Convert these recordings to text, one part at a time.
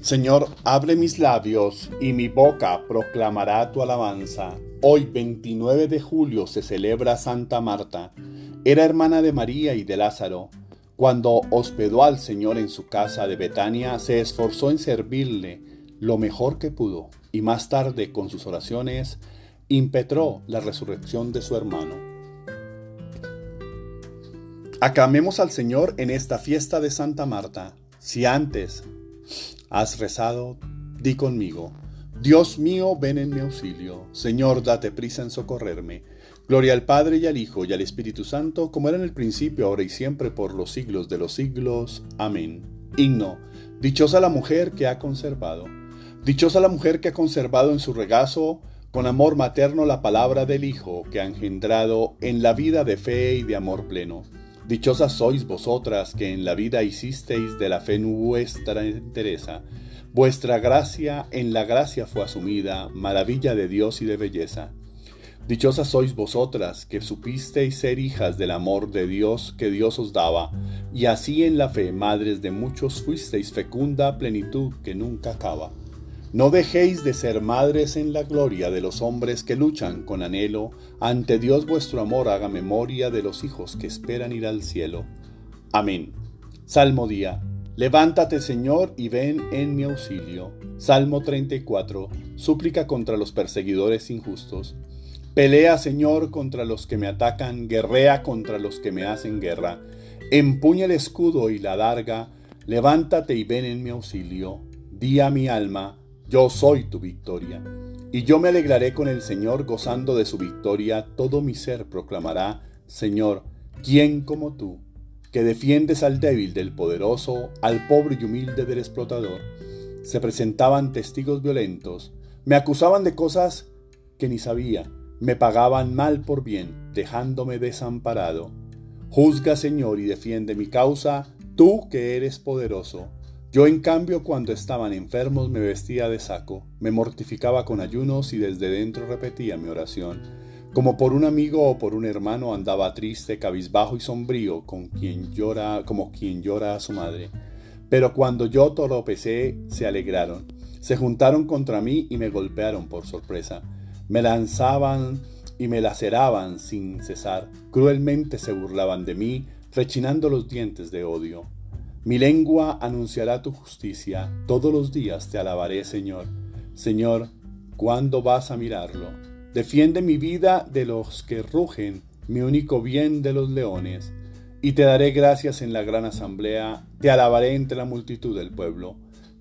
Señor, abre mis labios y mi boca proclamará tu alabanza. Hoy, 29 de julio, se celebra Santa Marta. Era hermana de María y de Lázaro. Cuando hospedó al Señor en su casa de Betania, se esforzó en servirle lo mejor que pudo y más tarde, con sus oraciones, impetró la resurrección de su hermano. Aclamemos al Señor en esta fiesta de Santa Marta. Si antes has rezado, di conmigo. Dios mío, ven en mi auxilio. Señor, date prisa en socorrerme. Gloria al Padre y al Hijo y al Espíritu Santo, como era en el principio, ahora y siempre, por los siglos de los siglos. Amén. Himno. Dichosa la mujer que ha conservado. Dichosa la mujer que ha conservado en su regazo con amor materno la palabra del Hijo que ha engendrado en la vida de fe y de amor pleno. Dichosas sois vosotras que en la vida hicisteis de la fe vuestra entereza. Vuestra gracia en la gracia fue asumida, maravilla de Dios y de belleza. Dichosas sois vosotras que supisteis ser hijas del amor de Dios que Dios os daba, y así en la fe, madres de muchos, fuisteis fecunda plenitud que nunca acaba. No dejéis de ser madres en la gloria de los hombres que luchan con anhelo. Ante Dios vuestro amor haga memoria de los hijos que esperan ir al cielo. Amén. Salmo día. Levántate Señor y ven en mi auxilio. Salmo 34. Súplica contra los perseguidores injustos. Pelea Señor contra los que me atacan, guerrea contra los que me hacen guerra. Empuña el escudo y la darga. Levántate y ven en mi auxilio. Di a mi alma, yo soy tu victoria. Y yo me alegraré con el Señor gozando de su victoria, todo mi ser proclamará, Señor, ¿quién como tú? que defiendes al débil del poderoso, al pobre y humilde del explotador. Se presentaban testigos violentos, me acusaban de cosas que ni sabía, me pagaban mal por bien, dejándome desamparado. Juzga, Señor, y defiende mi causa, tú que eres poderoso. Yo en cambio cuando estaban enfermos me vestía de saco, me mortificaba con ayunos y desde dentro repetía mi oración. Como por un amigo o por un hermano andaba triste, cabizbajo y sombrío, con quien llora, como quien llora a su madre. Pero cuando yo tropecé, se alegraron, se juntaron contra mí y me golpearon por sorpresa. Me lanzaban y me laceraban sin cesar, cruelmente se burlaban de mí, rechinando los dientes de odio. Mi lengua anunciará tu justicia, todos los días te alabaré, Señor. Señor, ¿cuándo vas a mirarlo? Defiende mi vida de los que rugen, mi único bien de los leones. Y te daré gracias en la gran asamblea, te alabaré entre la multitud del pueblo.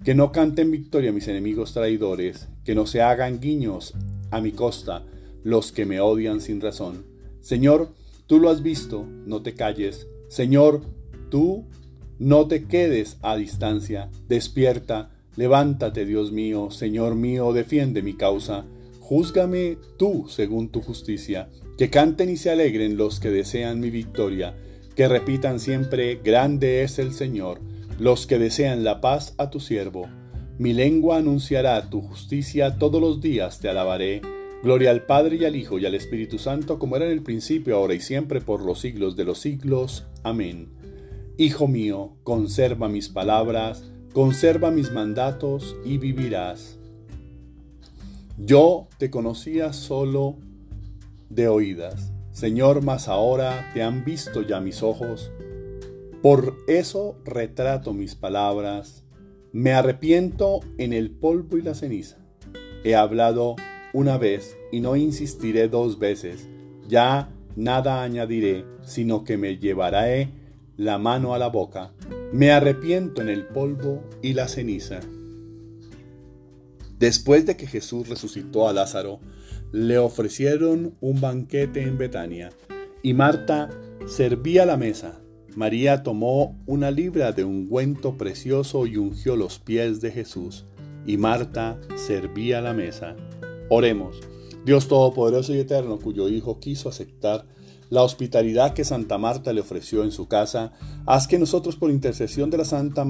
Que no canten victoria mis enemigos traidores, que no se hagan guiños a mi costa los que me odian sin razón. Señor, tú lo has visto, no te calles. Señor, tú no te quedes a distancia, despierta, levántate, Dios mío, Señor mío, defiende mi causa. Júzgame tú según tu justicia, que canten y se alegren los que desean mi victoria, que repitan siempre, grande es el Señor, los que desean la paz a tu siervo. Mi lengua anunciará tu justicia, todos los días te alabaré. Gloria al Padre y al Hijo y al Espíritu Santo, como era en el principio, ahora y siempre, por los siglos de los siglos. Amén. Hijo mío, conserva mis palabras, conserva mis mandatos y vivirás. Yo te conocía solo de oídas. Señor, mas ahora te han visto ya mis ojos. Por eso retrato mis palabras. Me arrepiento en el polvo y la ceniza. He hablado una vez y no insistiré dos veces. Ya nada añadiré, sino que me llevaré la mano a la boca, me arrepiento en el polvo y la ceniza. Después de que Jesús resucitó a Lázaro, le ofrecieron un banquete en Betania, y Marta servía la mesa. María tomó una libra de ungüento precioso y ungió los pies de Jesús, y Marta servía la mesa. Oremos, Dios Todopoderoso y Eterno, cuyo Hijo quiso aceptar la hospitalidad que Santa Marta le ofreció en su casa, haz que nosotros por intercesión de la Santa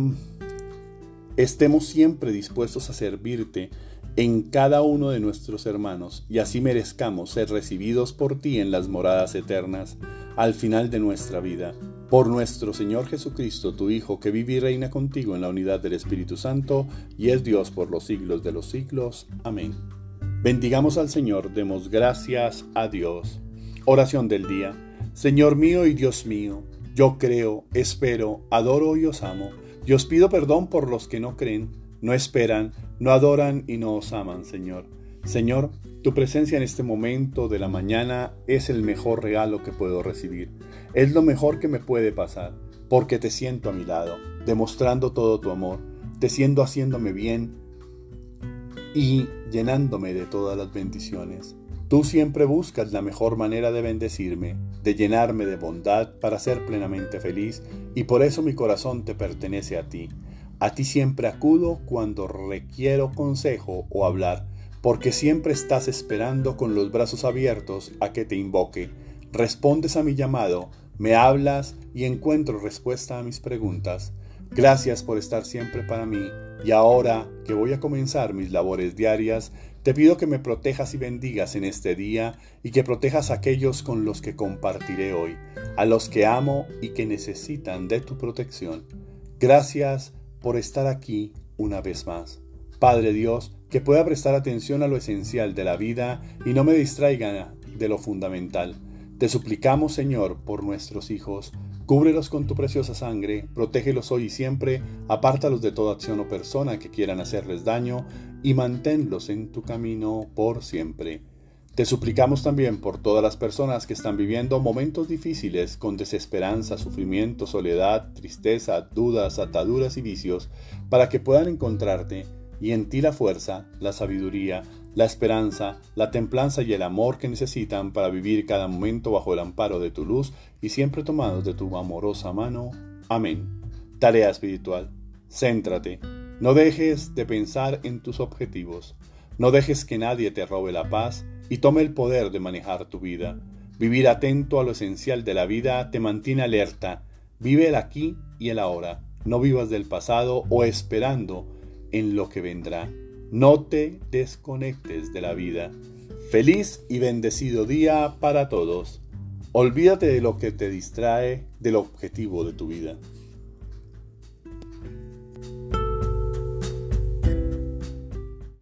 estemos siempre dispuestos a servirte en cada uno de nuestros hermanos y así merezcamos ser recibidos por ti en las moradas eternas al final de nuestra vida. Por nuestro Señor Jesucristo, tu Hijo, que vive y reina contigo en la unidad del Espíritu Santo y es Dios por los siglos de los siglos. Amén. Bendigamos al Señor, demos gracias a Dios. Oración del día. Señor mío y Dios mío, yo creo, espero, adoro y os amo. Y os pido perdón por los que no creen, no esperan, no adoran y no os aman, Señor. Señor, tu presencia en este momento de la mañana es el mejor regalo que puedo recibir. Es lo mejor que me puede pasar, porque te siento a mi lado, demostrando todo tu amor, te siento haciéndome bien y llenándome de todas las bendiciones. Tú siempre buscas la mejor manera de bendecirme, de llenarme de bondad para ser plenamente feliz, y por eso mi corazón te pertenece a ti. A ti siempre acudo cuando requiero consejo o hablar porque siempre estás esperando con los brazos abiertos a que te invoque. Respondes a mi llamado, me hablas y encuentro respuesta a mis preguntas. Gracias por estar siempre para mí y ahora que voy a comenzar mis labores diarias, te pido que me protejas y bendigas en este día y que protejas a aquellos con los que compartiré hoy, a los que amo y que necesitan de tu protección. Gracias por estar aquí una vez más. Padre Dios, que pueda prestar atención a lo esencial de la vida y no me distraiga de lo fundamental. Te suplicamos, Señor, por nuestros hijos, cúbrelos con tu preciosa sangre, protégelos hoy y siempre, apártalos de toda acción o persona que quieran hacerles daño y manténlos en tu camino por siempre. Te suplicamos también por todas las personas que están viviendo momentos difíciles con desesperanza, sufrimiento, soledad, tristeza, dudas, ataduras y vicios, para que puedan encontrarte y en ti la fuerza, la sabiduría, la esperanza, la templanza y el amor que necesitan para vivir cada momento bajo el amparo de tu luz y siempre tomados de tu amorosa mano. Amén. Tarea espiritual. Céntrate. No dejes de pensar en tus objetivos. No dejes que nadie te robe la paz y tome el poder de manejar tu vida. Vivir atento a lo esencial de la vida te mantiene alerta. Vive el aquí y el ahora. No vivas del pasado o esperando en lo que vendrá. No te desconectes de la vida. Feliz y bendecido día para todos. Olvídate de lo que te distrae del objetivo de tu vida.